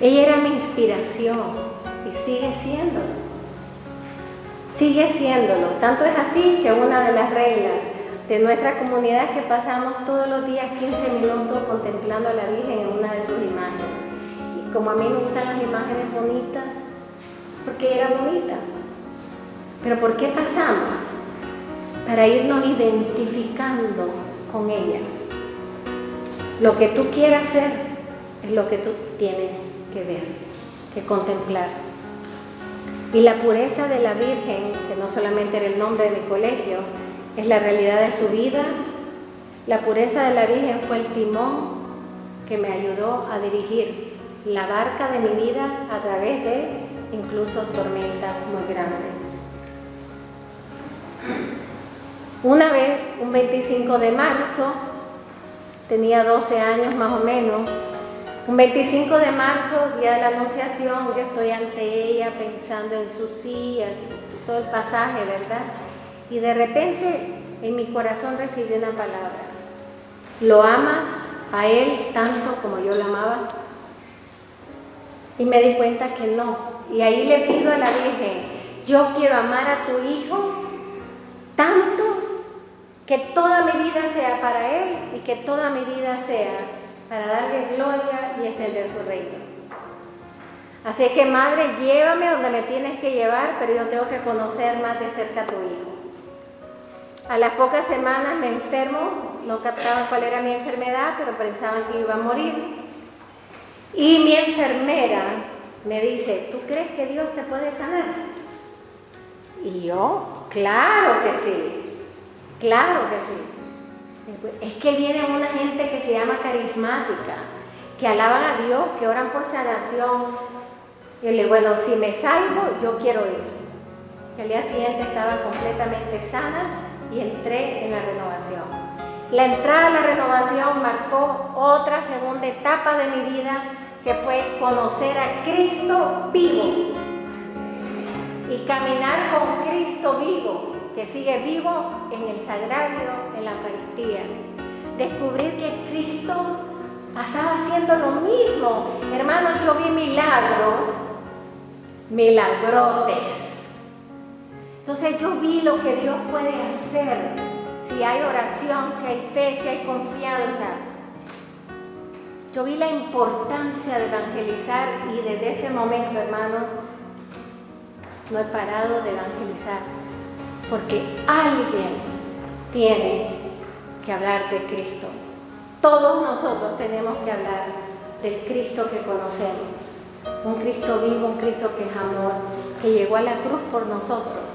Ella era mi inspiración y sigue siéndolo. Sigue siéndolo. Tanto es así que una de las reglas de nuestra comunidad es que pasamos todos los días 15 minutos contemplando a la Virgen en una de sus imágenes. Y como a mí me gustan las imágenes bonitas, porque era bonita. Pero ¿por qué pasamos? Para irnos identificando con ella. Lo que tú quieras hacer es lo que tú tienes que ver, que contemplar. Y la pureza de la Virgen, que no solamente era el nombre de mi colegio, es la realidad de su vida. La pureza de la Virgen fue el timón que me ayudó a dirigir la barca de mi vida a través de incluso tormentas muy grandes. Una vez, un 25 de marzo, tenía 12 años más o menos, un 25 de marzo, día de la Anunciación, yo estoy ante ella pensando en sus sillas, todo el pasaje, ¿verdad? Y de repente en mi corazón recibí una palabra. ¿Lo amas a Él tanto como yo lo amaba? Y me di cuenta que no. Y ahí le pido a la Virgen, yo quiero amar a tu Hijo tanto que toda mi vida sea para Él y que toda mi vida sea para darle gloria y extender su reino. Así que madre, llévame donde me tienes que llevar, pero yo tengo que conocer más de cerca a tu hijo. A las pocas semanas me enfermo, no captaban cuál era mi enfermedad, pero pensaban que iba a morir. Y mi enfermera me dice, ¿tú crees que Dios te puede sanar? Y yo, claro que sí, claro que sí. Es que viene una gente que se llama carismática, que alaban a Dios, que oran por sanación. Y le digo, bueno, si me salvo, yo quiero ir. El día siguiente estaba completamente sana y entré en la renovación. La entrada a la renovación marcó otra segunda etapa de mi vida que fue conocer a Cristo vivo y caminar con Cristo vivo, que sigue vivo en el sagrario, en la Eucaristía. Descubrir que Cristo pasaba haciendo lo mismo. Hermanos, yo vi milagros, milagrotes entonces yo vi lo que Dios puede hacer si hay oración, si hay fe, si hay confianza. Yo vi la importancia de evangelizar y desde ese momento, hermano, no he parado de evangelizar. Porque alguien tiene que hablar de Cristo. Todos nosotros tenemos que hablar del Cristo que conocemos. Un Cristo vivo, un Cristo que es amor, que llegó a la cruz por nosotros